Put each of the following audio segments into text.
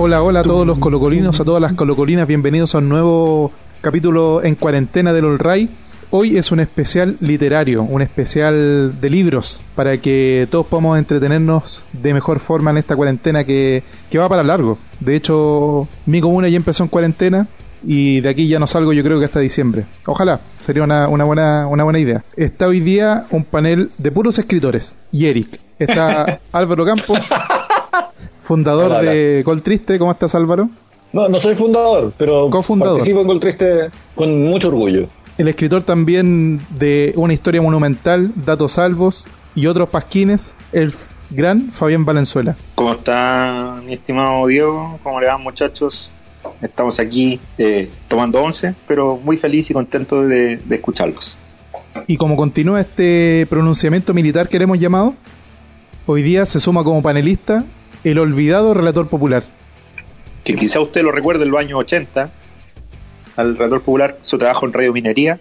Hola, hola a todos los colocolinos, a todas las colocolinas, bienvenidos a un nuevo capítulo en cuarentena del All Ray. Hoy es un especial literario, un especial de libros, para que todos podamos entretenernos de mejor forma en esta cuarentena que, que va para largo. De hecho, mi comuna ya empezó en cuarentena y de aquí ya no salgo yo creo que hasta diciembre. Ojalá, sería una, una, buena, una buena idea. Está hoy día un panel de puros escritores. Y Eric. Está Álvaro Campos, fundador Hola, hola. de Gol Triste. ¿Cómo estás Álvaro? No, no soy fundador, pero Cofundador. participo en Gol Triste con mucho orgullo. El escritor también de una historia monumental, Datos Salvos y otros pasquines, el gran Fabián Valenzuela. ¿Cómo está mi estimado Diego? ¿Cómo le van muchachos? Estamos aquí eh, tomando once, pero muy feliz y contento de, de escucharlos. Y como continúa este pronunciamiento militar que le hemos llamado, hoy día se suma como panelista el olvidado relator popular. Que quizá usted lo recuerde en los años 80, al relator popular, su trabajo en Radio Minería,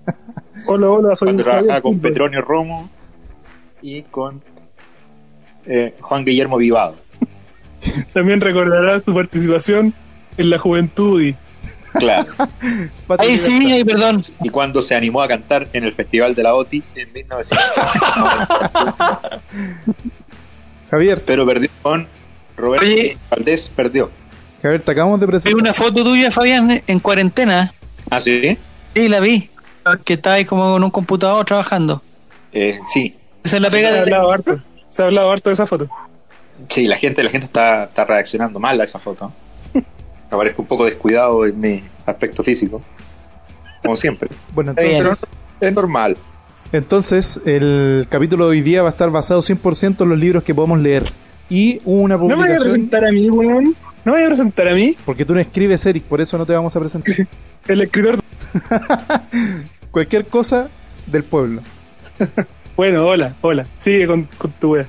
Hola, hola, soy cuando trabajaba con. Petronio Romo y con eh, Juan Guillermo Vivado. También recordará su participación en la Juventud y Claro. Ahí y sí, ahí perdón. y cuando se animó a cantar en el Festival de la OTI en 1990. Javier, pero perdió con Roberto Oye. Valdés, perdió. Javier, te acabamos de Vi presentar. una foto tuya, Fabián, en cuarentena. ¿Ah, sí? Sí, la vi. Que estaba ahí como con un computador trabajando. Eh, sí, Esa es la se pega ha de... hablado harto. Se ha hablado harto de esa foto. sí, la gente, la gente está, está reaccionando mal a esa foto. Me parezco un poco descuidado en mi aspecto físico, como siempre. Bueno, Está entonces, Es normal. Entonces el capítulo de hoy día va a estar basado 100% en los libros que podemos leer. Y una No me voy a publicación, presentar a mí, weón. No me voy a presentar a mí, porque tú no escribes, Eric, por eso no te vamos a presentar. el escritor. Cualquier cosa del pueblo. Bueno, hola, hola. Sigue con, con tu wea.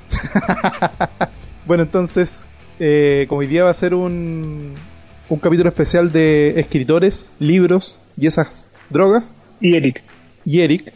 Bueno, entonces, eh, como hoy día va a ser un, un capítulo especial de escritores, libros y esas drogas, Y Eric. y Eric,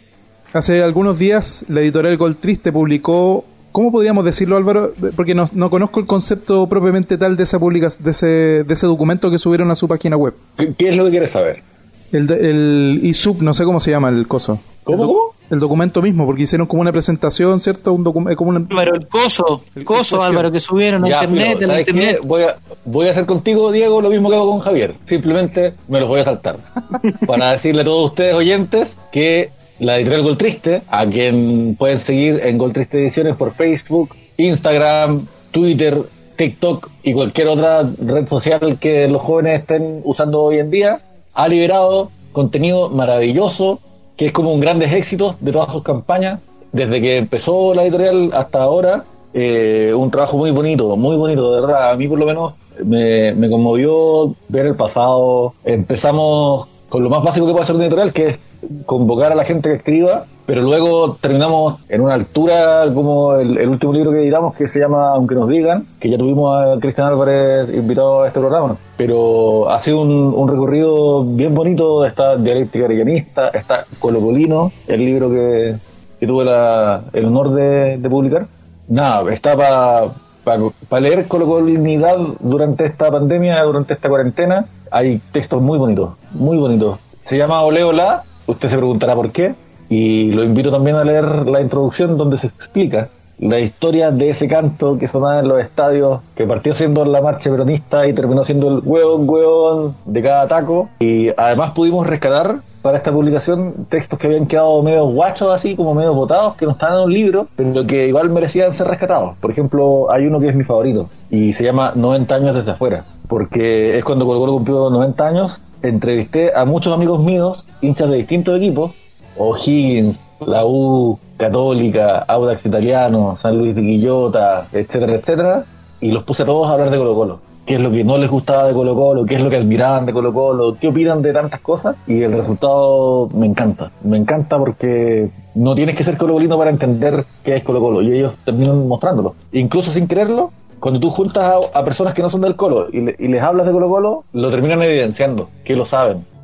hace algunos días la editorial Gol Triste publicó, ¿cómo podríamos decirlo Álvaro? Porque no, no conozco el concepto propiamente tal de esa publicación, de ese, de ese documento que subieron a su página web. ¿Qué, qué es lo que quieres saber? El, el ISUP, no sé cómo se llama el coso. ¿Cómo, El, documento mismo, porque hicieron como una presentación, ¿cierto? Un como una- Álvaro, el coso, El coso, Álvaro, que subieron a Ya, internet, ¿sabes internet. Voy a, voy a hacer contigo, Diego, lo mismo que hago con Javier. Simplemente me los voy a saltar. Para decirle a todos ustedes oyentes que la editorial Gol Triste, a quien pueden seguir en Gol Triste Ediciones por Facebook, Instagram, Twitter, TikTok y cualquier otra red social que los jóvenes estén usando hoy en día, ha liberado contenido maravilloso que es como un grandes éxitos de todas sus campañas. Desde que empezó la editorial hasta ahora, eh, un trabajo muy bonito, muy bonito, de verdad. A mí por lo menos me, me conmovió ver el pasado. Empezamos con lo más básico que puede hacer una editorial, que es convocar a la gente que escriba, pero luego terminamos en una altura como el, el último libro que editamos, que se llama Aunque nos digan, que ya tuvimos a Cristian Álvarez invitado a este programa. Pero ha sido un, un recorrido bien bonito, está Dialéctica Arellanista, está Colocolino, el libro que, que tuve la- el honor de, de publicar. Nada, está para leer colocolinidad durante esta pandemia, durante esta cuarentena. Hay textos muy bonitos, muy bonitos. Se llama Ole Ola, usted se preguntará por qué. Y lo invito también a leer la introducción donde se explica la historia de ese canto que sonaba en los estadios, que partió siendo la marcha peronista y terminó siendo el hueón, hueón de cada taco. Y además pudimos rescatar para esta publicación textos que habían quedado medio guachos así, como medio botados, que no estaban en un libro, pero que igual merecían ser rescatados. Por ejemplo, hay uno que es mi favorito y se llama 90 años desde afuera, porque es cuando Colo Colo cumplió 90 años, entrevisté a muchos amigos míos, hinchas de distintos equipos, O'Higgins, la U, Católica, Audax Italiano, San Luis de Quillota, etcétera, etcétera, y los puse a todos a hablar de Colo Colo. Qué es lo que no les gustaba de Colo Colo, qué es lo que admiraban de Colo Colo, qué opinan de tantas cosas y el resultado me encanta. Me encanta porque no tienes que ser colocolino para entender qué es Colo Colo y ellos terminan mostrándolo. Incluso sin quererlo, cuando tú juntas a, personas que no son del Colo y, y les hablas de Colo Colo, lo terminan evidenciando, que lo saben.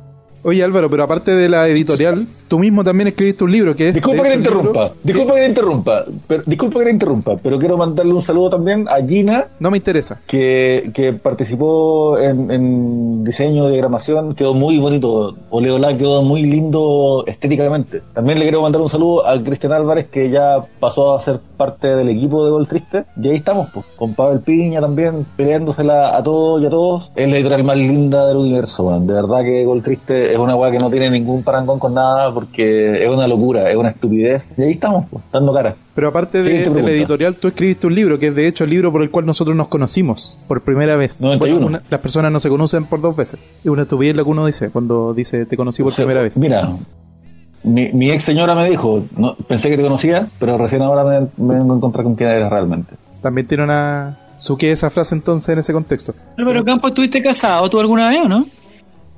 Oye Álvaro, pero aparte de la editorial, tú mismo también escribiste un libro que es... Disculpa que libro- interrumpa, disculpa que te interrumpa, pero, disculpa que te interrumpa, pero quiero mandarle un saludo también a Gina, No me interesa. que, que participó en, en diseño, diagramación, quedó muy bonito. Oleolá quedó muy lindo estéticamente. También le quiero mandar un saludo a Cristian Álvarez, que ya pasó a ser parte del equipo de Gol Triste. Y ahí estamos, pues, con Pavel Piña también, peleándosela a todos y a todos. Es la editorial más linda del universo, man. De verdad que Gol Triste es una weá que no tiene ningún parangón con nada, porque es una locura, es una estupidez. Y ahí estamos, pues, dando cara. Pero aparte de, de la editorial, tú escribiste un libro que es de hecho el libro por el cual nosotros nos conocimos por primera vez. 91. Bueno, una- las personas no se conocen por dos veces. Es una estupidez lo que uno dice cuando dice te conocí por O sea, primera vez. Mira, mi, mi ex señora me dijo, no, pensé que te conocía, pero recién ahora me, me vengo a encontrar con quién eres realmente. También tiene una... ¿Su qué esa frase entonces en ese contexto? Álvaro Campos, ¿estuviste casado tú alguna vez o no?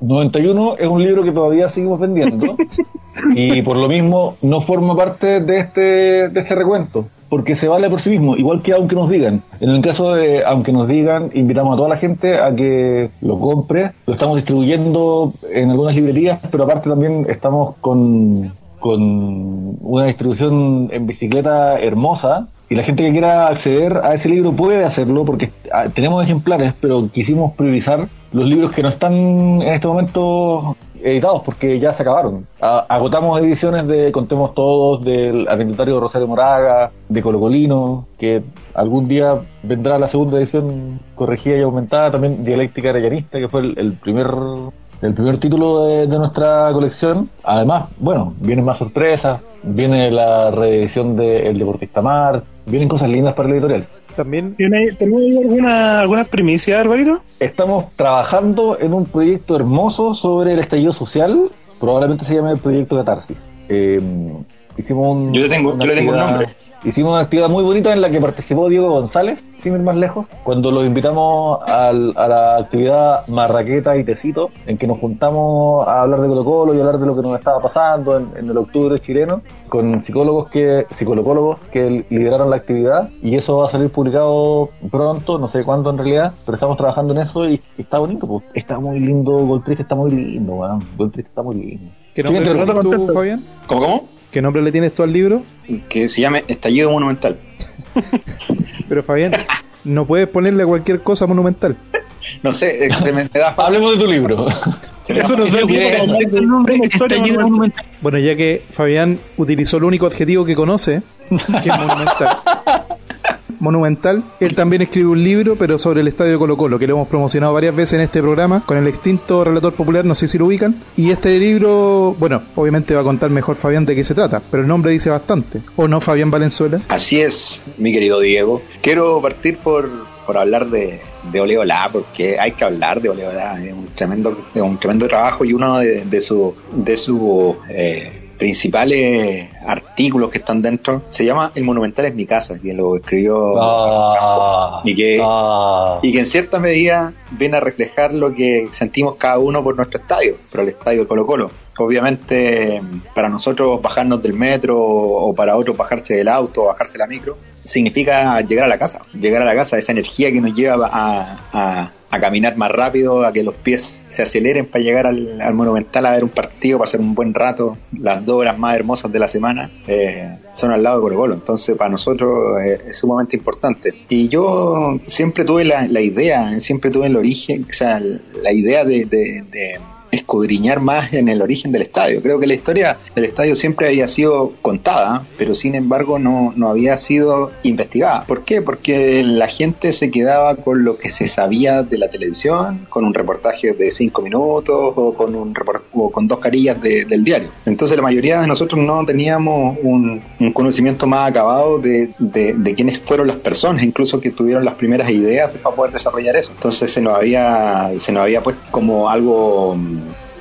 91 es un libro que todavía seguimos vendiendo y por lo mismo no forma parte de este, de este recuento, porque se vale por sí mismo, igual que aunque nos digan. En el caso de aunque nos digan, invitamos a toda la gente a que lo compre, lo estamos distribuyendo en algunas librerías, pero aparte también estamos con, con una distribución en bicicleta hermosa. Y la gente que quiera acceder a ese libro puede hacerlo porque ah, tenemos ejemplares, pero quisimos priorizar los libros que no están en este momento editados porque ya se acabaron. Agotamos ediciones de Contemos Todos, del Anecdotario Rosario Moraga, de Colocolino, que algún día vendrá la segunda edición corregida y aumentada, también Dialéctica Arellanista, que fue el, el primer el primer título de, de nuestra colección. Además, bueno, vienen más sorpresas, viene la reedición de El Deportista Mar, vienen cosas lindas para la editorial. También ¿Tiene, ¿Tenés alguna, alguna primicia, Alvarito? Estamos trabajando en un proyecto hermoso sobre el estallido social, probablemente se llame el proyecto Catarsis. Eh, hicimos un, Yo le tengo- una yo le tengo un nombre. Hicimos una actividad muy bonita en la que participó Diego González, sin ir más lejos, cuando los invitamos al- a la actividad Marraqueta y Tecito, en que nos juntamos a hablar de Colo Colo y hablar de lo que nos estaba pasando en, en el octubre chileno, con psicólogos que psicólogos que lideraron la actividad, y eso va a salir publicado pronto, no sé cuándo en realidad, pero estamos trabajando en eso y, y está bonito, pues. está muy lindo, Gol Triste está muy lindo, weón. Gol Triste está muy lindo. ¿Qué nombre tienes tú. Fabián? ¿Cómo, cómo? ¿Qué nombre le tienes tú al libro? Que se llame Estallido Monumental. Pero Fabián, no puedes ponerle cualquier cosa monumental. No sé, que se me, me da fácil. Hablemos de tu libro. Eso nos da monumental. Bueno, ya que Fabián utilizó el único adjetivo que conoce, que es monumental. Monumental, él también escribe un libro, pero sobre el estadio Colo Colo, que lo hemos promocionado varias veces en este programa, con el extinto relator popular, no sé si lo ubican. Y este libro, bueno, obviamente va a contar mejor Fabián de qué se trata, pero el nombre dice bastante. ¿O no, Fabián Valenzuela? Así es, mi querido Diego. Quiero partir por, por hablar de, de Oleolá, porque hay que hablar de Oleolá. Es un tremendo, es un tremendo trabajo y uno de, de de su, eh, principales artículos que están dentro se llama El Monumental es mi casa, que lo escribió Ah, Y que- ah. y que en cierta medida viene a reflejar lo que sentimos cada uno por nuestro estadio, por el estadio de Colo Colo. Obviamente, para nosotros bajarnos del metro o para otros bajarse del auto o bajarse la micro, significa llegar a la casa, llegar a la casa, esa energía que nos lleva a, a- a caminar más rápido, a que los pies se aceleren para llegar al, al Monumental a ver un partido, pasar un buen rato, las dos horas más hermosas de la semana, eh, son al lado de Colo. Entonces, para nosotros eh, es sumamente importante. Y yo siempre tuve la, la idea, siempre tuve el origen, o sea, la idea de- de- de escudriñar más en el origen del estadio. Creo que la historia del estadio siempre había sido contada, pero sin embargo no, no había sido investigada. ¿Por qué? Porque la gente se quedaba con lo que se sabía de la televisión, con un reportaje de cinco minutos o con, un o con dos carillas de- del diario. Entonces la mayoría de nosotros no teníamos un, conocimiento más acabado de, de, de quiénes fueron las personas, incluso que tuvieron las primeras ideas para poder desarrollar eso. Entonces se nos había, se nos había puesto como algo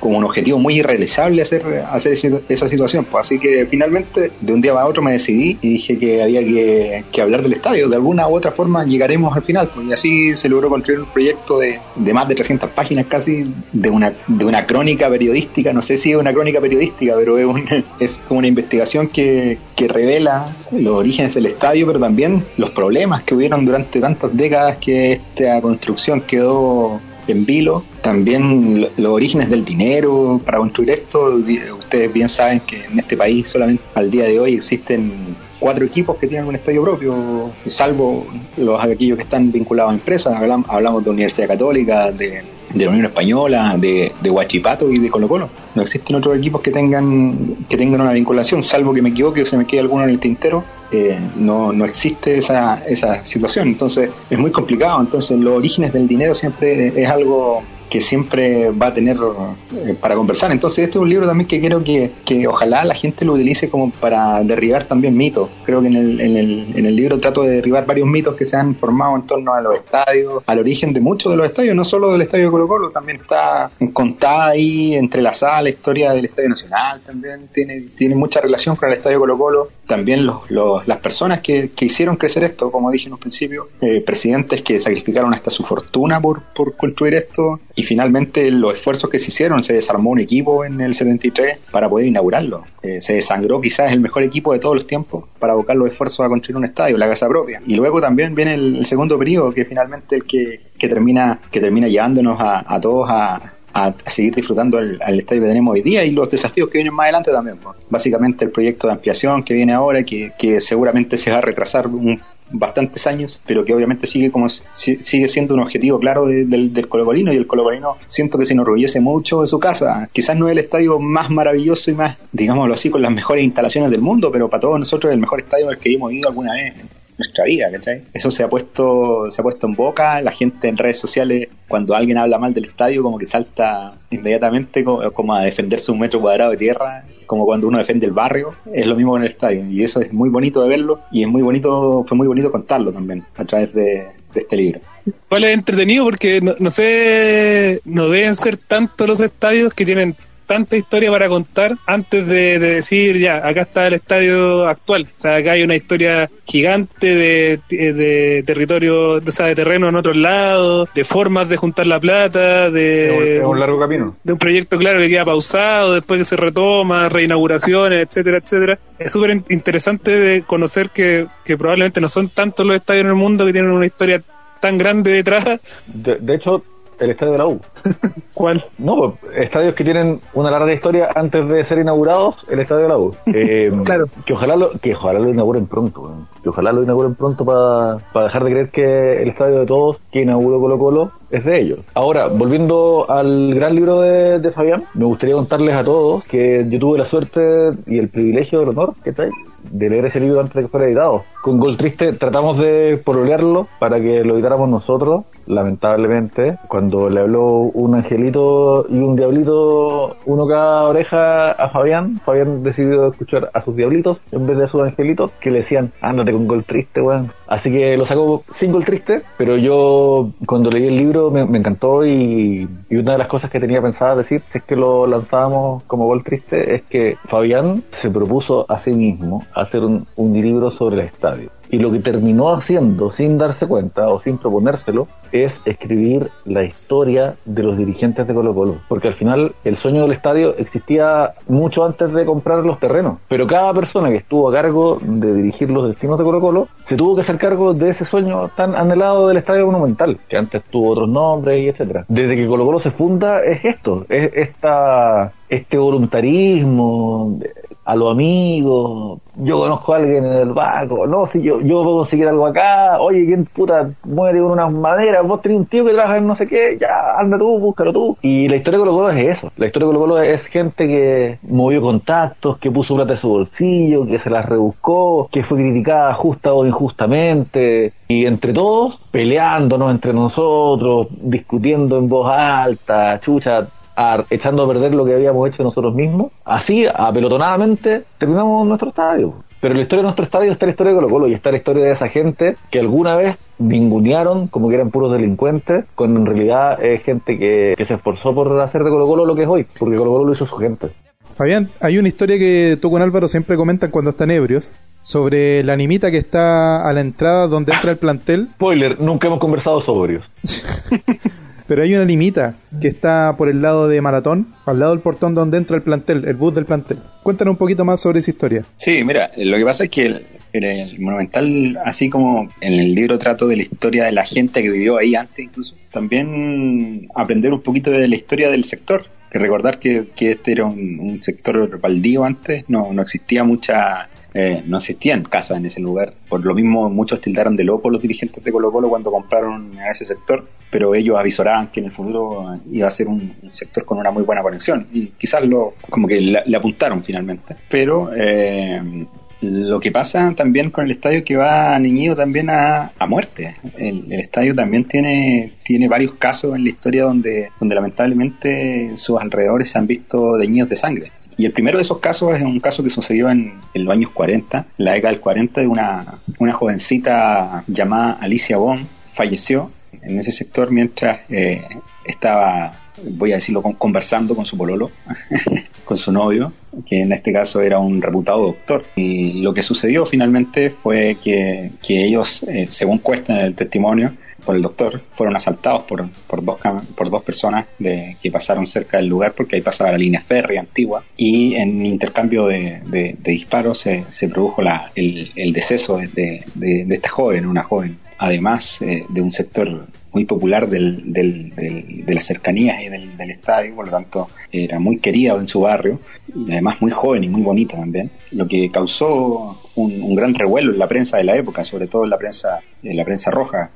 como un objetivo muy irrealizable hacer, hacer esa situación. Pues así que finalmente, de un día para otro me decidí y dije que había que, que hablar del estadio. De alguna u otra forma llegaremos al final. Pues, y así se logró construir un proyecto de, de más de 300 páginas casi, de una, de una crónica periodística. No sé si es una crónica periodística, pero es, un- es como una investigación que, que revela los orígenes del estadio, pero también los problemas que hubieron durante tantas décadas que esta construcción quedó en vilo, también lo- los orígenes del dinero para construir esto. Ustedes bien saben que en este país solamente al día de hoy existen cuatro equipos que tienen un estadio propio, salvo los aquellos que están vinculados a empresas. Hablam- Hablamos de Universidad Católica, de, de la Unión Española, de, de Huachipato y de Colo Colo. No existen otros equipos que tengan que tengan una vinculación, salvo que me equivoque o se me quede alguno en el tintero. eh, no, no existe esa, esa situación, entonces es muy complicado. Entonces, los orígenes del dinero siempre es algo que siempre va a tener eh, para conversar. Entonces, este es un libro también que quiero que, que ojalá la gente lo utilice como para derribar también mitos. Creo que en el, en, el, en el libro trato de derribar varios mitos que se han formado en torno a los estadios, al origen de muchos de los estadios, no solo del estadio de Colo Colo, también está contada ahí, entrelazada la historia del Estadio Nacional, también tiene, tiene mucha relación con el Estadio Colo Colo. También los, los- las personas que, que hicieron crecer esto, como dije en un principio, eh, presidentes que sacrificaron hasta su fortuna por, por construir esto, y finalmente los esfuerzos que se hicieron, se desarmó un equipo en el 73 para poder inaugurarlo. Eh, se desangró quizás el mejor equipo de todos los tiempos para abocar los esfuerzos a construir un estadio, la casa propia. Y luego también viene el, segundo periodo, que finalmente el que, que termina, que termina llevándonos a, a todos a, a, seguir disfrutando al, al estadio que tenemos hoy día y los desafíos que vienen más adelante también. pues. Básicamente el proyecto de ampliación que viene ahora, que, que seguramente se va a retrasar un- bastantes años, pero que obviamente sigue como si- sigue siendo un objetivo claro de- del, del colocolino y el colocolino siento que se enorgullece mucho de su casa. Quizás no es el estadio más maravilloso y más, digámoslo así, con las mejores instalaciones del mundo, pero para todos nosotros es el mejor estadio al que hemos ido alguna vez nuestra vida, ¿cachai? Eso se ha puesto, se ha puesto en boca, la gente en redes sociales, cuando alguien habla mal del estadio, como que salta inmediatamente como, como a defenderse un metro cuadrado de tierra, como cuando uno defiende el barrio, es lo mismo con el estadio, y eso es muy bonito de verlo, y es muy bonito, fue muy bonito contarlo también, a través de, de este libro. Igual es entretenido porque no, no sé, no deben ser tantos los estadios que tienen tanta historia para contar antes de, de decir ya, acá está el estadio actual. O sea, acá hay una historia gigante de, de territorio, o sea, de terreno en otros lados, de formas de juntar la plata, de es un largo camino. de un proyecto claro que queda pausado, después que se retoma, reinauguraciones, etcétera, etcétera. Es súper in- interesante de conocer que, que probablemente no son tantos los estadios en el mundo que tienen una historia tan grande detrás. De, de hecho, el estadio de la U. ¿Cuál? No, pues, estadios que tienen una larga historia antes de ser inaugurados, el estadio de la U. Eh, Claro. Que ojalá lo, que ojalá lo inauguren pronto, que ojalá lo inauguren pronto para dejar de creer que el estadio de todos que inauguró Colo Colo es de ellos. Ahora, volviendo al gran libro de, de Fabián, me gustaría contarles a todos que yo tuve la suerte y el privilegio del honor, ¿qué tal? de leer ese libro antes de que fuera editado. Con Gol Triste tratamos de pololearlo para que lo editáramos nosotros. Lamentablemente, cuando le habló un angelito y un diablito, uno cada oreja a Fabián, Fabián decidió escuchar a sus diablitos en vez de a sus angelitos que le decían, ándate con Gol Triste, weón. Así que lo sacó sin Gol Triste, pero yo cuando leí el libro me, encantó y, y una de las cosas que tenía pensada decir, si es que lo lanzábamos como Gol Triste, es que Fabián se propuso a sí mismo hacer un, un libro sobre el estadio. Y lo que terminó haciendo sin darse cuenta o sin proponérselo es escribir la historia de los dirigentes de Colo Colo. Porque al final el sueño del estadio existía mucho antes de comprar los terrenos. Pero cada persona que estuvo a cargo de dirigir los destinos de Colo Colo se tuvo que hacer cargo de ese sueño tan anhelado del estadio monumental, que antes tuvo otros nombres y etcétera. Desde que Colo Colo se funda es esto, es esta, este voluntarismo a los amigos, yo conozco a alguien en el banco, no, si yo, yo puedo conseguir algo acá, oye, ¿quién puta muere con unas maderas? Vos tenés un tío que trabaja en no sé qué, ya, anda tú, búscalo tú. Y la historia de Colo Colo es eso, la historia de Colo Colo es gente que movió contactos, que puso plata en su bolsillo, que se las rebuscó, que fue criticada justa o injustamente, y entre todos, peleándonos entre nosotros, discutiendo en voz alta, chucha, a- echando a perder lo que habíamos hecho nosotros mismos, así, apelotonadamente, terminamos nuestro estadio. Pero la historia de nuestro estadio está la historia de Colo Colo y está la historia de esa gente que alguna vez ningunearon como que eran puros delincuentes, cuando en realidad es gente que, que se esforzó por hacer de Colo Colo lo que es hoy, porque Colo Colo lo hizo su gente. Fabián, hay una historia que tú con Álvaro siempre comentan cuando están ebrios sobre la animita que está a la entrada donde entra el plantel, Spoiler, nunca hemos conversado sobrios. pero hay una animita que está por el lado de Maratón, al lado del portón donde entra el plantel, el bus del plantel. Cuéntanos un poquito más sobre esa historia. Sí, mira, lo que pasa es que el- el Monumental, así como en el libro trato de la historia de la gente que vivió ahí antes incluso, también aprender un poquito de la historia del sector. Que recordar que, que este era un, un sector baldío antes, no, no existía mucha eh, no existían casas en ese lugar. Por lo mismo, muchos tildaron de loco los dirigentes de Colo Colo cuando compraron a ese sector, pero ellos avisoraban que en el futuro iba a ser un, sector con una muy buena conexión y quizás lo como que le, le apuntaron finalmente. Pero eh, lo que pasa también con el estadio que va niñido también a, a muerte. El, el, estadio también tiene, tiene varios casos en la historia donde, donde lamentablemente sus alrededores se han visto deñidos de sangre. Y el primero de esos casos es un caso que sucedió en, los años 40, en la década del 40, de una, una jovencita llamada Alicia Bond, falleció en ese sector mientras eh, estaba, voy a decirlo, conversando con su pololo, con su novio, que en este caso era un reputado doctor. Y lo que sucedió finalmente fue que, que ellos, eh, según cuesta en el testimonio, por el doctor, fueron asaltados por, por, dos, por dos personas de, que pasaron cerca del lugar porque ahí pasaba la línea férrea antigua y en intercambio de, disparos se, se, produjo la, el, el deceso de, esta joven, una joven, además eh, de un sector muy popular del, del, de las cercanías y del, del, estadio, por lo tanto era muy querida en su barrio y además muy joven y muy bonita también, lo que causó un, un gran revuelo en la prensa de la época, sobre todo en la prensa, en la prensa roja,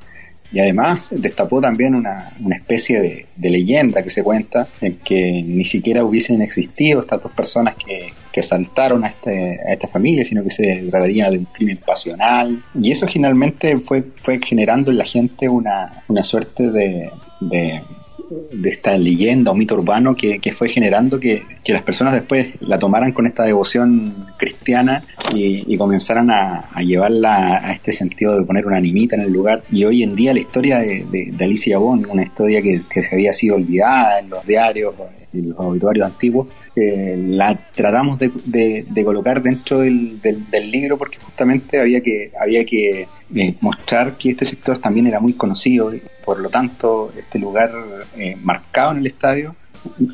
y además destapó también una, una especie de, leyenda que se cuenta en que ni siquiera hubiesen existido estas dos personas que, que asaltaron a, este, a esta familia, sino que se trataría de un crimen pasional. Y eso finalmente fue, fue generando en la gente una, una suerte de de esta leyenda o mito urbano que, que fue generando que, que, las personas después la tomaran con esta devoción cristiana y, comenzaran a, llevarla a este sentido de poner una animita en el lugar. Y hoy en día la historia de, de, Alicia Bond, una historia que, que, se había sido olvidada en los diarios, los obituarios antiguos, eh, la tratamos de, de, de, colocar dentro del, del, del, libro porque justamente había que, había que eh, mostrar que este sector también era muy conocido, por lo tanto este lugar eh, marcado en el estadio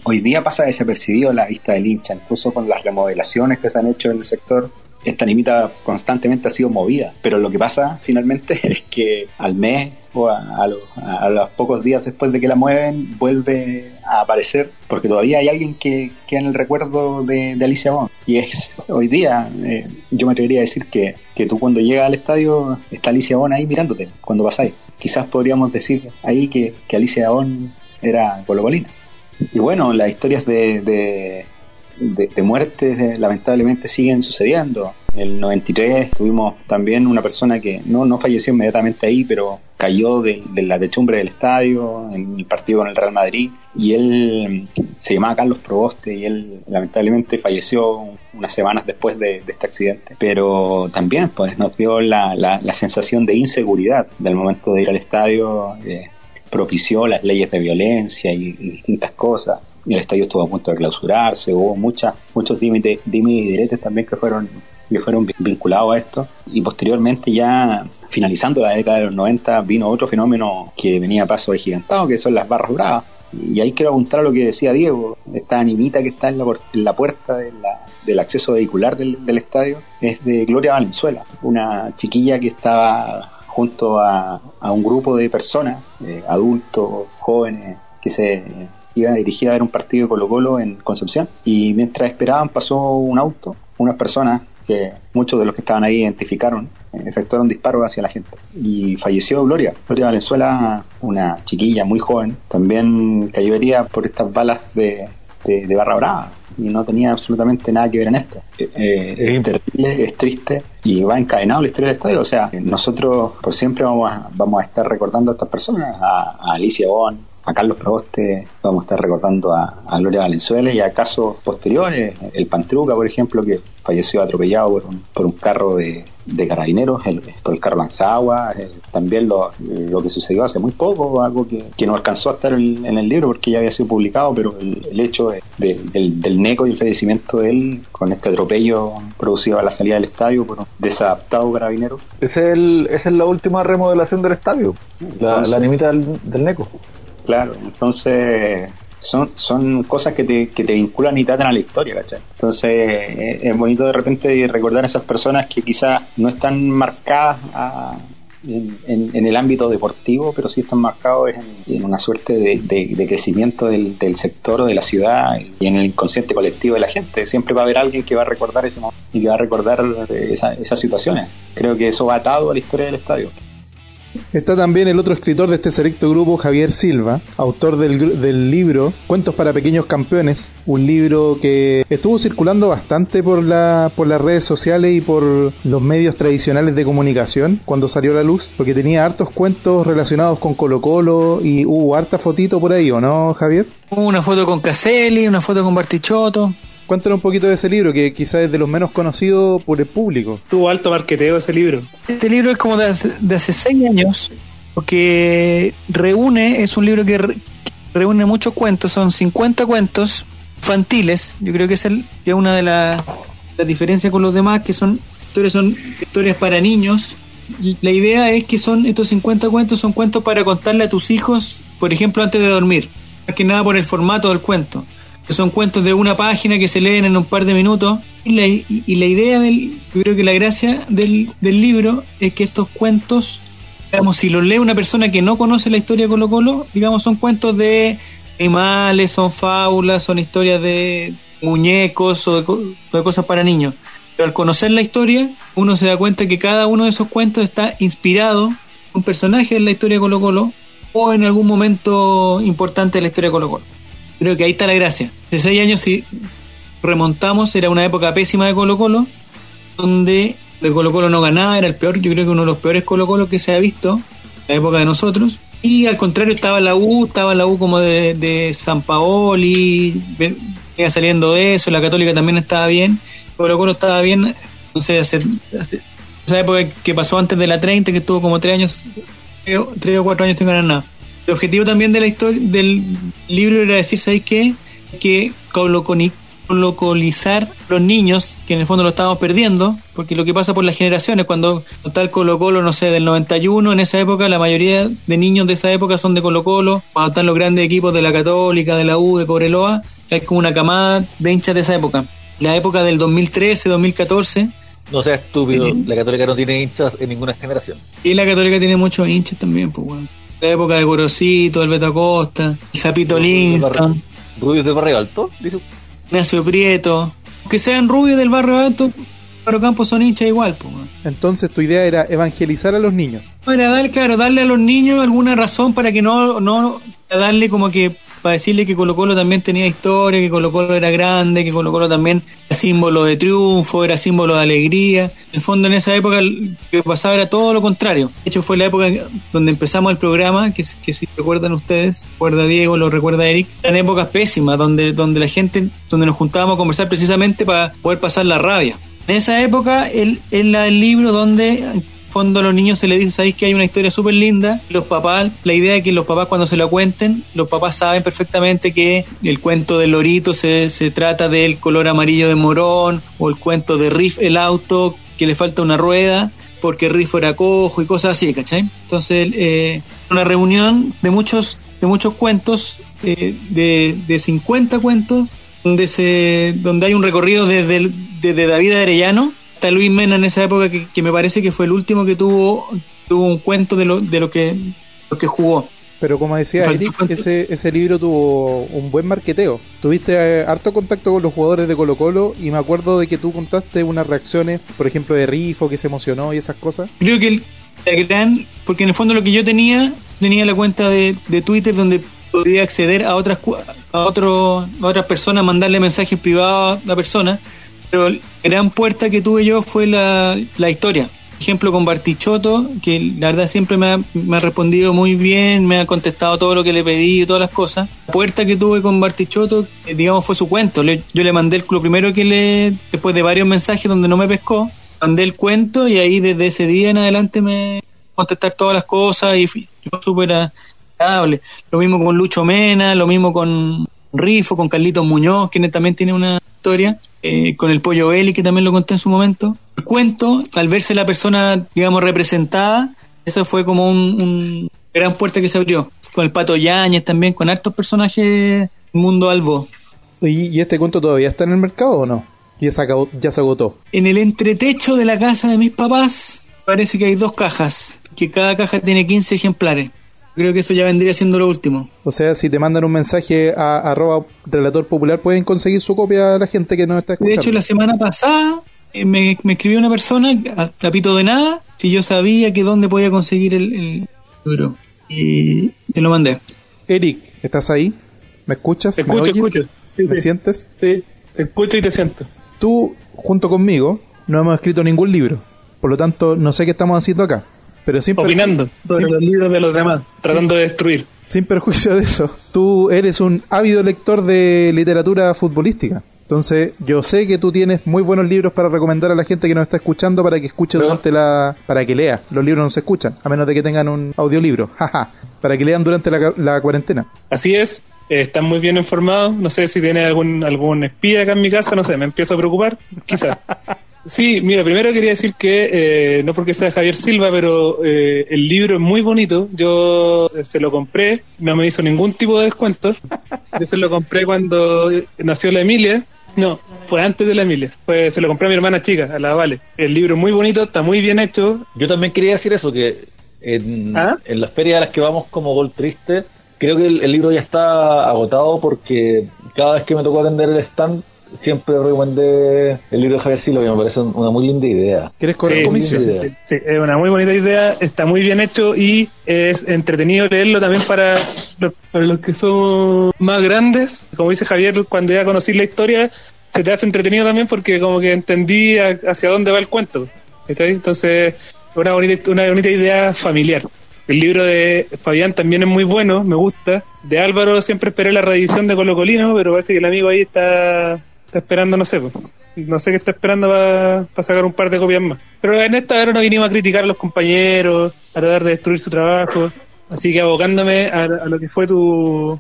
hoy día pasa desapercibido a la vista del hincha, incluso con las remodelaciones que se han hecho en el sector. Esta limita constantemente ha sido movida, pero lo que pasa finalmente es que al mes o a, a, los, a, los, pocos días después de que la mueven vuelve a aparecer porque todavía hay alguien que queda en el recuerdo de, Alicia Bond y es hoy día eh, yo me atrevería a decir que, que tú cuando llegas al estadio está Alicia Bond ahí mirándote cuando pasáis. Quizás podríamos decir ahí que, que Alicia Bond era colocolina. Y bueno las historias de, de, muertes eh, lamentablemente siguen sucediendo. en el 93 tuvimos también una persona que no, no falleció inmediatamente ahí, pero cayó de, la techumbre del estadio en el partido con el Real Madrid y él se llamaba Carlos Proboste y él lamentablemente falleció unas semanas después de, de este accidente. Pero también pues nos dio la, la, sensación de inseguridad del momento de ir al estadio eh, propició las leyes de violencia y, distintas cosas. El estadio estuvo a punto de clausurarse, hubo muchas, muchos dimes y diretes también que fueron que fueron vinculados a esto. Y posteriormente ya finalizando la década de los 90 vino otro fenómeno que venía a paso de gigantado que son las barras bravas. Y ahí quiero apuntar a lo que decía Diego esta animita que está en la, en la puerta del acceso vehicular del, estadio es de Gloria Valenzuela una chiquilla que estaba junto a, a un grupo de personas eh, adultos, jóvenes que se iban a dirigir a ver un partido de Colo Colo en Concepción. Y mientras esperaban pasó un auto unas personas que muchos de los que estaban ahí identificaron, efectuaron disparos hacia la gente. Y falleció Gloria. Gloria Valenzuela, una chiquilla muy joven, también cayó herida por estas balas de, de, de, barra brava y no tenía absolutamente nada que ver en esto. Eh, es terrible, es triste y va encadenado la historia del estadio. O sea, nosotros por siempre vamos a, vamos a estar recordando a estas personas, a, a Alicia Bon, a Carlos Proboste vamos a estar recordando a, a Gloria Valenzuela y a casos posteriores, el Pantruca, por ejemplo, que falleció atropellado por un, por un carro de, de carabineros, el, por el carro Lanzagua, el, también lo, lo, que sucedió hace muy poco, algo que, que no alcanzó a estar en, en, el libro porque ya había sido publicado, pero el, el hecho de, de, del, del, NECO y el fallecimiento de él con este atropello producido a la salida del estadio por un desadaptado carabinero. Esa es, el, esa es la última remodelación del estadio, la, Entonces, la animita del, del NECO. Claro, entonces son, son cosas que te, que te vinculan y te atan a la historia, ¿cachai? Entonces eh, es bonito de repente recordar a esas personas que quizás no están marcadas en, el ámbito deportivo, pero sí están marcados en, una suerte de, de, crecimiento del, sector o de la ciudad y en el inconsciente colectivo de la gente. Siempre va a haber alguien que va a recordar ese momento y que va a recordar esa, esas situaciones. Creo que eso va atado a la historia del estadio. Está también el otro escritor de este selecto grupo, Javier Silva, autor del, del, libro Cuentos para Pequeños Campeones, un libro que estuvo circulando bastante por, la, por las redes sociales y por los medios tradicionales de comunicación cuando salió a la luz, porque tenía hartos cuentos relacionados con Colo Colo y hubo harta fotito por ahí, ¿o no, Javier? Una foto con Caselli, una foto con Bartichotto. Cuéntanos un poquito de ese libro, que quizás es de los menos conocidos por el público. Tuvo alto marqueteo ese libro. Este libro es como de, de hace seis años, porque reúne, es un libro que re, reúne muchos cuentos, son 50 cuentos infantiles. Yo creo que es, el, es una de las la diferencias con los demás, que son historias, son historias para niños. La idea es que son estos 50 cuentos, son cuentos para contarle a tus hijos, por ejemplo, antes de dormir. Más que nada por el formato del cuento que son cuentos de una página que se leen en un par de minutos. Y la, y, la idea del, yo creo que la gracia del, del, libro es que estos cuentos, digamos, si los lee una persona que no conoce la historia de Colo Colo, digamos, son cuentos de animales, son fábulas, son historias de muñecos o de, de cosas para niños. Pero al conocer la historia, uno se da cuenta que cada uno de esos cuentos está inspirado en un personaje de la historia de Colo Colo o en algún momento importante de la historia de Colo Colo. Creo que ahí está la gracia. De seis años, si remontamos, era una época pésima de Colo Colo, donde el Colo Colo no ganaba, era el peor, yo creo que uno de los peores Colo Colo que se ha visto, la época de nosotros. Y al contrario estaba la U, estaba la U como de, de San Paoli, iba saliendo de eso, la Católica también estaba bien, Colo Colo estaba bien, sé, hace, hace, esa época que pasó antes de la 30, que estuvo como tres años, tres o cuatro años sin ganar nada. El objetivo también de la historia del libro era decir, ¿sabéis qué? Que colocolizar los niños, que en el fondo lo estábamos perdiendo, porque lo que pasa por las generaciones, cuando está el Colo Colo, no sé, del 91, en esa época, la mayoría de niños de esa época son de Colo Colo, cuando están los grandes equipos de la Católica, de la U, de Cobreloa, hay como una camada de hinchas de esa época. La época del 2013, 2014, no sea estúpido, sí. la Católica no tiene hinchas en ninguna generación. Y la Católica tiene muchos hinchas también, pues bueno la época de Gorosito, el Beto Acosta, el Zapito Linston. ¿Rubios del barrio alto? Ignacio Prieto. Que sean rubios del barrio alto, pero Campos son hinchas igual. Pues, Entonces tu idea era evangelizar a los niños. Era dar, claro, darle a los niños alguna razón para que no, no darle como que para decirle que Colo Colo también tenía historia, que Colo Colo era grande, que Colo Colo también era símbolo de triunfo, era símbolo de alegría. En el fondo en esa época lo que pasaba era todo lo contrario. De hecho fue la época donde empezamos el programa, que, que si recuerdan ustedes, recuerda Diego, lo recuerda Eric, eran épocas pésimas, donde, donde la gente, donde nos juntábamos a conversar precisamente para poder pasar la rabia. En esa época, el, el, el libro donde fondo a los niños se les dice, ¿sabéis que hay una historia súper linda? Los papás, la idea es que los papás cuando se la cuenten, los papás saben perfectamente que el cuento del lorito se, se trata del color amarillo de morón, o el cuento de Riff el auto, que le falta una rueda, porque Riff era cojo y cosas así, ¿cachai? Entonces, eh, una reunión de muchos, de muchos cuentos, eh, de, de 50 cuentos, donde, se, donde hay un recorrido desde, desde David Arellano hasta Luis Mena en esa época que, que, me parece que fue el último que tuvo, tuvo un cuento de lo, de lo que lo que jugó. Pero como decía Eric, ese, ese libro tuvo un buen marqueteo. Tuviste eh, harto contacto con los jugadores de Colo Colo y me acuerdo de que tú contaste unas reacciones, por ejemplo, de Rifo que se emocionó y esas cosas. Creo que el, la gran, porque en el fondo lo que yo tenía, tenía la cuenta de, de Twitter donde podía acceder a otras a otro, a otras personas, mandarle mensajes privados a la persona pero la gran puerta que tuve yo fue la, la historia. Por ejemplo, con Bartichotto, que la verdad siempre me ha, respondido muy bien, me ha contestado todo lo que le pedí y todas las cosas. La puerta que tuve con Bartichotto, digamos, fue su cuento. Yo le mandé el, lo primero que le, después de varios mensajes donde no me pescó, mandé el cuento y ahí desde ese día en adelante me contestar todas las cosas y fui súper agradable. Lo mismo con Lucho Mena, lo mismo con Rifo, con Carlitos Muñoz, quien también tiene una historia, eh, con el Pollo Belli, que también lo conté en su momento. El cuento, al verse la persona, digamos, representada, eso fue como un, un gran puerta que se abrió. Con el Pato Yáñez también, con hartos personajes Mundo Albo. ¿Y, y este cuento todavía está en el mercado o no? Ya se, acabó- ya se agotó. En el entretecho de la casa de mis papás parece que hay dos cajas, que cada caja tiene 15 ejemplares. Creo que eso ya vendría siendo lo último. O sea, si te mandan un mensaje a arroba relator popular, pueden conseguir su copia a la gente que nos está De escuchando. hecho, la semana pasada eh, me, me escribió una persona, a capito de nada, si yo sabía que dónde podía conseguir el, el libro. Y te lo mandé. Eric, ¿estás ahí? ¿Me escuchas? Te ¿Me escucho, oyes? escucho. Sí, ¿Me sí. sientes? Sí, te escucho y te siento. Tú, junto conmigo, no hemos escrito ningún libro. Por lo tanto, no sé qué estamos haciendo acá. Pero sin, Opinando sobre sin- los libros de los demás, tratando de destruir. sin perjuicio de eso, tú eres un ávido lector de literatura futbolística. Entonces, yo sé que tú tienes muy buenos libros para recomendar a la gente que nos está escuchando para que escuche Pero- durante la... para que lea. Los libros no se escuchan, a menos de que tengan un audiolibro. Jaja. Para que lean durante la, la cuarentena. Así es, eh, están muy bien informados. No sé si tiene algún algún espía acá en mi casa, no sé, me empiezo a preocupar, quizás. Sí, mira, primero quería decir que, eh, no porque sea Javier Silva, pero eh, el libro es muy bonito. Yo eh, se lo compré, no me hizo ningún tipo de descuento. Yo se lo compré cuando nació la Emilia. No, fue antes de la Emilia. Fue, se lo compré a mi hermana chica, a la Vale. El libro es muy bonito, está muy bien hecho. Yo también quería decir eso, que en, ¿Ah? en las ferias a las que vamos como Gol Triste, creo que el, el libro ya está agotado porque cada vez que me tocó atender el stand, siempre recomendé el libro de Javier Silva, que me parece un- una muy linda idea. ¿Quieres correr Sí, comisión? Sí, es una muy bonita idea, está muy bien hecho y es entretenido leerlo también para los, para los que son más grandes. Como dice Javier, cuando ya conocí la historia, se te hace entretenido también porque como que entendí a- hacia dónde va el cuento. Entonces, una bonita, una bonita idea familiar. El libro de Fabián también es muy bueno, me gusta. De Álvaro siempre esperé la reedición de Colo Colino, pero parece que el amigo ahí está, está esperando, no sé, pues. no sé qué está esperando para sacar un par de copias más. Pero en esta hora no vinimos a criticar a los compañeros, a tratar de destruir su trabajo. Así que abocándome a, lo que fue tu,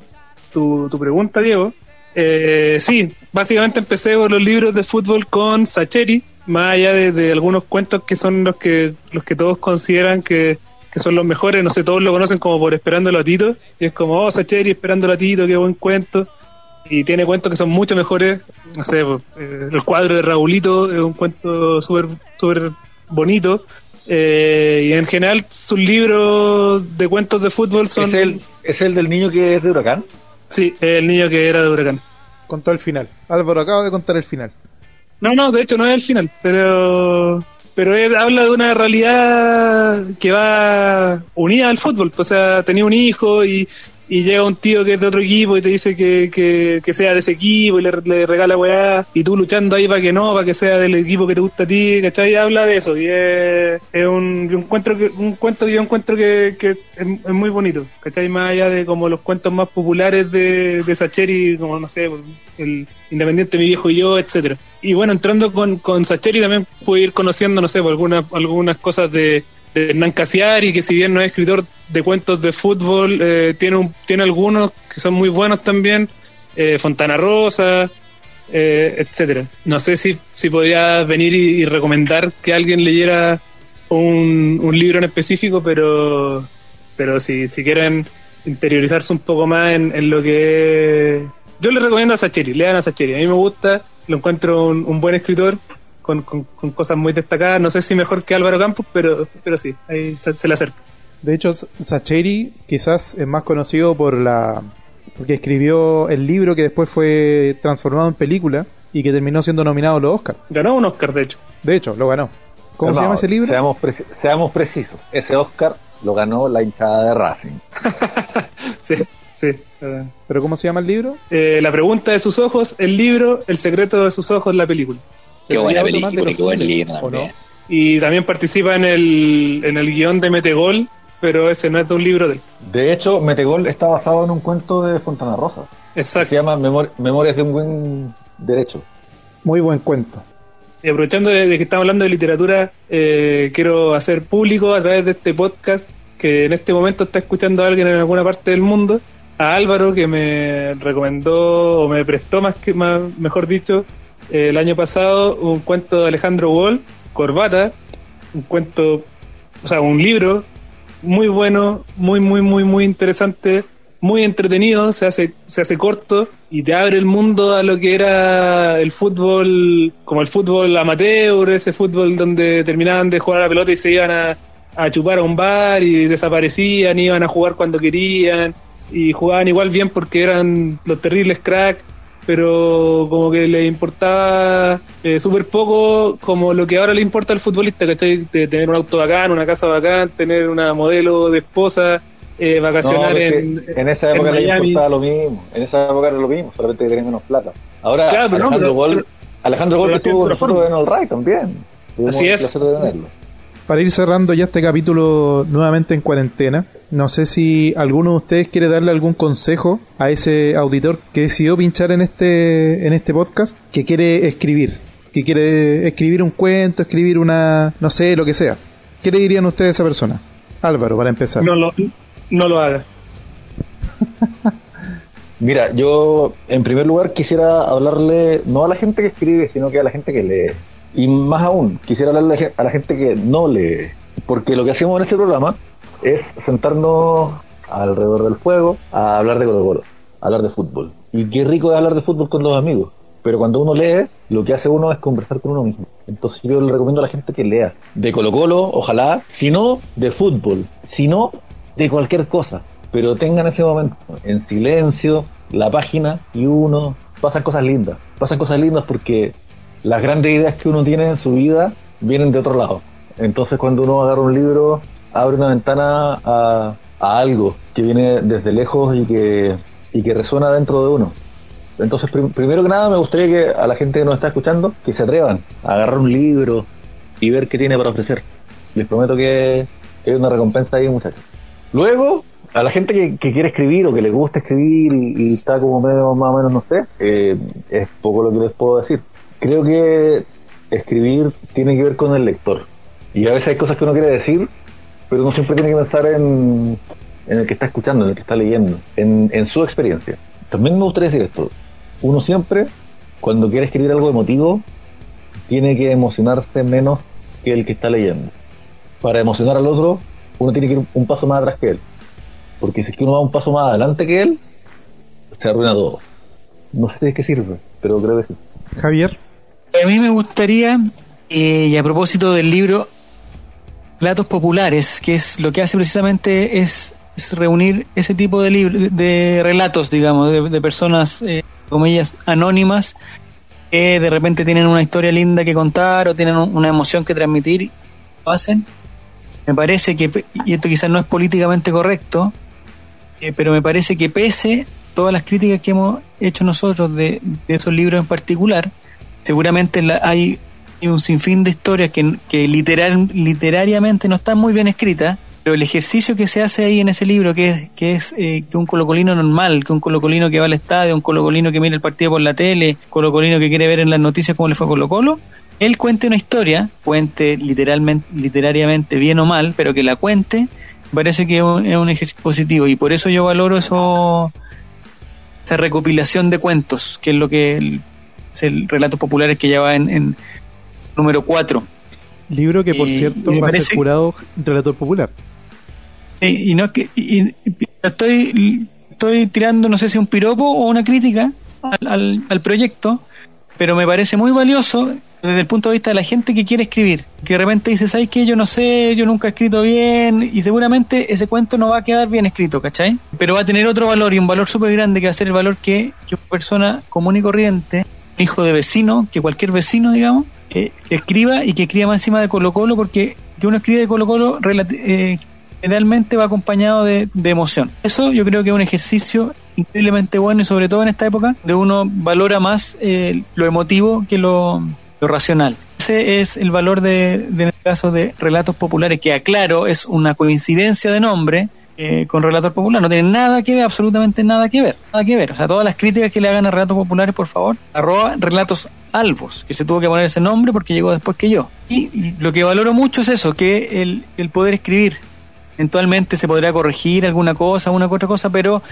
tu, tu pregunta, Diego. Eh, sí, básicamente empecé con los libros de fútbol con Sacheri, más allá de, algunos cuentos que son los que los que todos consideran que, que son los mejores, no sé, todos lo conocen como por Esperándolo a Tito, y es como, oh, Sacheri, Esperándolo a Tito, qué buen cuento, y tiene cuentos que son mucho mejores, no sé, pues, eh, el cuadro de Raulito es un cuento súper súper bonito, eh, y en general sus libros de cuentos de fútbol son... ¿Es el, ¿Es el del niño que es de Huracán? Sí, el niño que era de Huracán. Contó el final. Álvaro acaba de contar el final. No, no, de hecho no es el final, pero pero él habla de una realidad que va unida al fútbol. O sea, tenía un hijo y, y llega un tío que es de otro equipo y te dice que, que, que sea de ese equipo y le, le regala weá y tú luchando ahí para que no, para que sea del equipo que te gusta a ti, ¿cachai? Habla de eso y es, es un, un, encuentro que, un cuento que yo encuentro que, que es, muy bonito, ¿cachai? Más allá de como los cuentos más populares de, de Sacheri, como no sé, el Independiente, mi viejo y yo, etcétera. Y bueno, entrando con, con Sacheri también pude ir conociendo, no sé, por algunas, algunas cosas de Hernán Casiari, que si bien no es escritor de cuentos de fútbol, eh, tiene, un, tiene algunos que son muy buenos también, eh, Fontana Rosa, eh, etcétera. No sé si, si venir y, recomendar que alguien leyera un, libro en específico, pero, pero si, si quieren interiorizarse un poco más en, lo que es... Yo les recomiendo a Sacheri, lean a Sacheri. A mí me gusta, lo encuentro un buen escritor con, con, con cosas muy destacadas. No sé si mejor que Álvaro Campos, pero, pero sí, ahí se, se le acerca. De hecho, Sacheri quizás es más conocido por la porque escribió el libro que después fue transformado en película y que terminó siendo nominado a los Oscars. Ganó un Oscar, de hecho. De hecho, lo ganó. ¿Cómo No, se llama ese libro? Seamos, preci- seamos precisos. Ese Oscar lo ganó la hinchada de Racing. Sí, sí. ¿Pero cómo se llama el libro? eh, la pregunta de sus ojos, el libro, el secreto de sus ojos, la película. Qué El buena película, qué buen libro ¿o también. no? Y también participa en el, en el guion de Metegol, pero ese no es de un libro de él. De hecho, Metegol está basado en un cuento de Fontana Rosa. Se Exacto. llama Memor- Memorias de un buen derecho. Muy buen cuento. Y aprovechando de, de que estamos hablando de literatura, eh, quiero hacer público a través de este podcast que en este momento está escuchando a alguien en alguna parte del mundo, a Álvaro que me recomendó o me prestó más que más, mejor dicho, el año pasado un cuento de Alejandro Wall, Corbata, un cuento, o sea, un libro muy bueno, muy muy muy muy interesante muy entretenido, se hace, se hace corto y te abre el mundo a lo que era el fútbol, como el fútbol amateur, ese fútbol donde terminaban de jugar a la pelota y se iban a, a chupar a un bar y desaparecían, iban a jugar cuando querían y jugaban igual bien porque eran los terribles cracks pero como que le importaba eh, súper poco como lo que ahora le importa al futbolista, ¿cachai? De tener un auto bacán, una casa bacán, tener una modelo de esposa, eh, vacacionar No, en, en esa época en le Miami. importaba lo mismo. En esa época era lo mismo, solamente que tenía menos plata. Ahora, Claro, no, Alejandro pero- Gol, Alejandro Gol estuvo nosotros en All Right también. Así es. de tenerlo. Para ir cerrando ya este capítulo nuevamente en cuarentena, no sé si alguno de ustedes quiere darle algún consejo a ese auditor que decidió pinchar en este, en este podcast, que quiere escribir, que quiere escribir un cuento, escribir una, no sé, lo que sea. ¿Qué le dirían ustedes a esa persona? Álvaro, para empezar. No lo, no lo haga. Mira, yo en primer lugar quisiera hablarle no a la gente que escribe, sino que a la gente que lee. Y más aún, quisiera hablarle a la gente que no lee. Porque lo que hacemos en este programa es sentarnos alrededor del fuego a hablar de Colo Colo, hablar de fútbol. Y qué rico es hablar de fútbol con los amigos. Pero cuando uno lee, lo que hace uno es conversar con uno mismo. Entonces yo le recomiendo a la gente que lea. De Colo Colo, ojalá, si no, de fútbol. Si no, de cualquier cosa. Pero tengan ese momento en silencio, la página y uno. Pasan cosas lindas. Pasan cosas lindas porque las grandes ideas que uno tiene en su vida vienen de otro lado. Entonces cuando uno agarra un libro, abre una ventana a, a algo que viene desde lejos y que, y que resuena dentro de uno. Entonces, prim- primero que nada, me gustaría que a la gente que nos está escuchando, que se atrevan a agarrar un libro y ver qué tiene para ofrecer. Les prometo que hay una recompensa ahí, muchachos. Luego, a la gente que, que quiere escribir o que le gusta escribir y, y está como medio más o menos, no sé, eh, es poco lo que les puedo decir. Creo que escribir tiene que ver con el lector. Y a veces hay cosas que uno quiere decir, pero uno siempre tiene que pensar en, en el que está escuchando, en el que está leyendo, en, su experiencia. También me gustaría decir esto. Uno siempre, cuando quiere escribir algo emotivo, tiene que emocionarse menos que el que está leyendo. Para emocionar al otro, uno tiene que ir un paso más atrás que él. Porque si es que uno va un paso más adelante que él, se arruina todo. No sé de qué sirve, pero creo que sí. Javier, A mí me gustaría, eh, y a propósito del libro Relatos Populares, que es lo que hace precisamente es, reunir ese tipo de libros, de relatos, digamos, de, personas, eh, comillas, anónimas, que de repente tienen una historia linda que contar o tienen un- una emoción que transmitir, lo hacen. Me parece que, y esto quizás no es políticamente correcto, eh, pero me parece que pese todas las críticas que hemos hecho nosotros de, de esos libros en particular, seguramente la- hay, un sinfín de historias que, que literal, literariamente no están muy bien escritas, pero el ejercicio que se hace ahí en ese libro, que es, que es eh, que un colocolino normal, que un colocolino que va al estadio, un colocolino que mira el partido por la tele, colocolino que quiere ver en las noticias cómo le fue a Colo Colo, él cuente una historia, cuente literalmente, literariamente bien o mal, pero que la cuente, parece que es un, es un ejercicio positivo. Y por eso yo valoro eso esa recopilación de cuentos, que es lo que es el relatos populares que ya va en, en número 4. libro que por Y- cierto va a ser parece- jurado relator popular. Y, y no es que y- estoy estoy tirando no sé si un piropo o una crítica al, al, al proyecto, pero me parece muy valioso desde el punto de vista de la gente que quiere escribir, que de repente dice, ¿sabes qué? Yo no sé, yo nunca he escrito bien, y seguramente ese cuento no va a quedar bien escrito, ¿cachai? Pero va a tener otro valor y un valor súper grande que va a ser el valor que, que una persona común y corriente, hijo de vecino, que cualquier vecino, digamos, que, que escriba y que escriba más encima de Colo Colo, porque que uno escribe de Colo Colo eh, generalmente va acompañado de, de emoción. Eso yo creo que es un ejercicio increíblemente bueno y sobre todo en esta época de uno valora más eh, lo emotivo que lo, lo racional. Ese es el valor de, de, en el caso de relatos populares, que aclaro, es una coincidencia de nombre eh, con relator popular. No tiene nada que ver, absolutamente nada que ver. Nada que ver. O sea, todas las críticas que le hagan a relatos populares, por favor, arroba relatos albos, que se tuvo que poner ese nombre porque llegó después que yo. Y lo que valoro mucho es eso, que el, el poder escribir. Eventualmente se podrá corregir alguna cosa, una que otra cosa, pero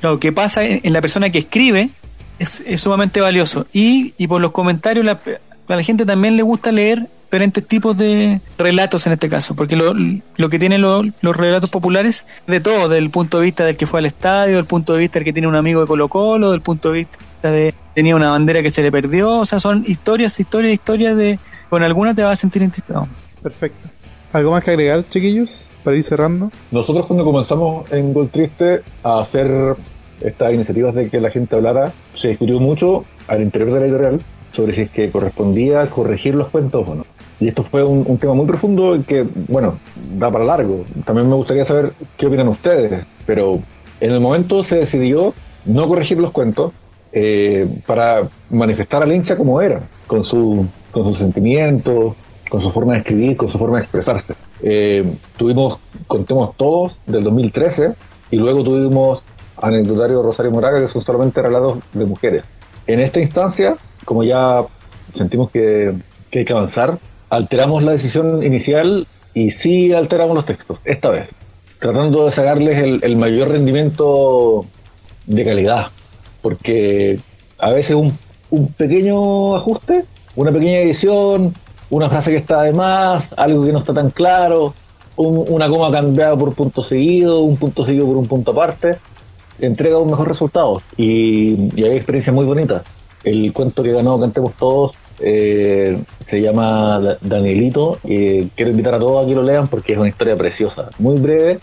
lo que pasa en, en la persona que escribe es, es sumamente valioso. Y, y por los comentarios, la, a la gente también le gusta leer diferentes tipos de relatos en este caso, porque lo, lo que tienen los relatos populares, de todo, del punto de vista del que fue al estadio, del punto de vista del que tiene un amigo de Colo Colo, del punto de vista de tenía una bandera que se le perdió, o sea, son historias, historias, historias de... Con alguna te vas a sentir identificado. Perfecto. ¿Algo más que agregar, chiquillos, para ir cerrando? Nosotros cuando comenzamos en Gol Triste a hacer estas iniciativas de que la gente hablara, se discutió mucho al interior de la editorial sobre si es que correspondía corregir los cuentos o no. Y esto fue un, tema muy profundo que, bueno, da para largo. También me gustaría saber qué opinan ustedes, pero en el momento se decidió no corregir los cuentos eh, para manifestar al hincha como era, con, su, con sus sentimientos, con su forma de escribir, con su forma de expresarse. Eh, tuvimos, contemos todos, del 2013, y luego tuvimos anecdotario Rosario Moraga, que son solamente relatos de mujeres. En esta instancia, como ya sentimos que, hay que avanzar, alteramos la decisión inicial y sí alteramos los textos, esta vez, tratando de sacarles el, mayor rendimiento de calidad, porque a veces un, un pequeño ajuste, una pequeña edición, una frase que está de más, algo que no está tan claro, una coma cambiada por punto seguido, un punto seguido por un punto aparte, entrega un mejor resultado y, hay experiencias muy bonitas. El cuento que ganó Cantemos Todos eh, se llama Danielito y quiero invitar a todos a que lo lean porque es una historia preciosa, muy breve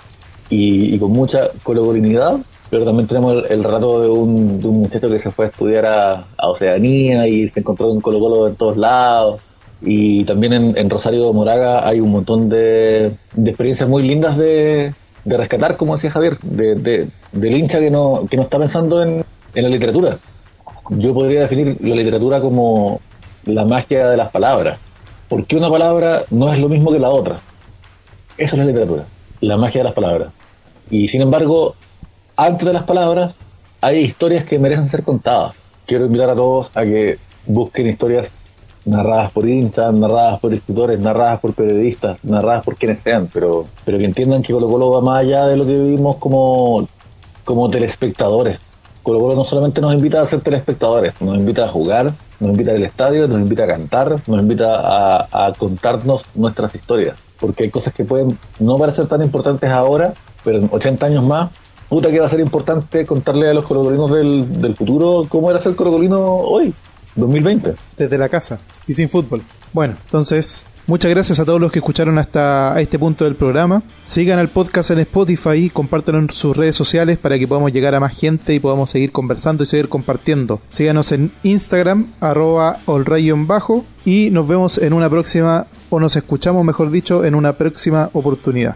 y, con mucha colaborinidad, pero también tenemos el, relato de un, muchacho que se fue a estudiar a, Oceanía y se encontró con Colo en todos lados. Y también en, Rosario Moraga hay un montón de experiencias muy lindas de, de rescatar, como decía Javier, de, de, del hincha que no, que no está pensando en, en la literatura. Yo podría definir la literatura como la magia de las palabras, porque una palabra no es lo mismo que la otra. Eso es la literatura, la magia de las palabras. Y sin embargo, antes de las palabras, hay historias que merecen ser contadas. Quiero invitar a todos a que busquen historias narradas por hinchas, narradas por escritores, narradas por periodistas, narradas por quienes sean, pero, pero que entiendan que Colo Colo va más allá de lo que vivimos como, como telespectadores. Colo Colo no solamente nos invita a ser telespectadores, nos invita a jugar, nos invita al estadio, nos invita a cantar, nos invita a, contarnos nuestras historias, porque hay cosas que pueden no parecer tan importantes ahora, pero en 80 años más puta que va a ser importante contarle a los colocolinos del, del futuro cómo era ser colocolino hoy. 2020. Desde la casa y sin fútbol. Bueno, entonces, muchas gracias a todos los que escucharon hasta este punto del programa. Sigan al podcast en Spotify compártanlo en sus redes sociales para que podamos llegar a más gente y podamos seguir conversando y seguir compartiendo. Síganos en Instagram, arroba bajo y nos vemos en una próxima, o nos escuchamos mejor dicho, en una próxima oportunidad.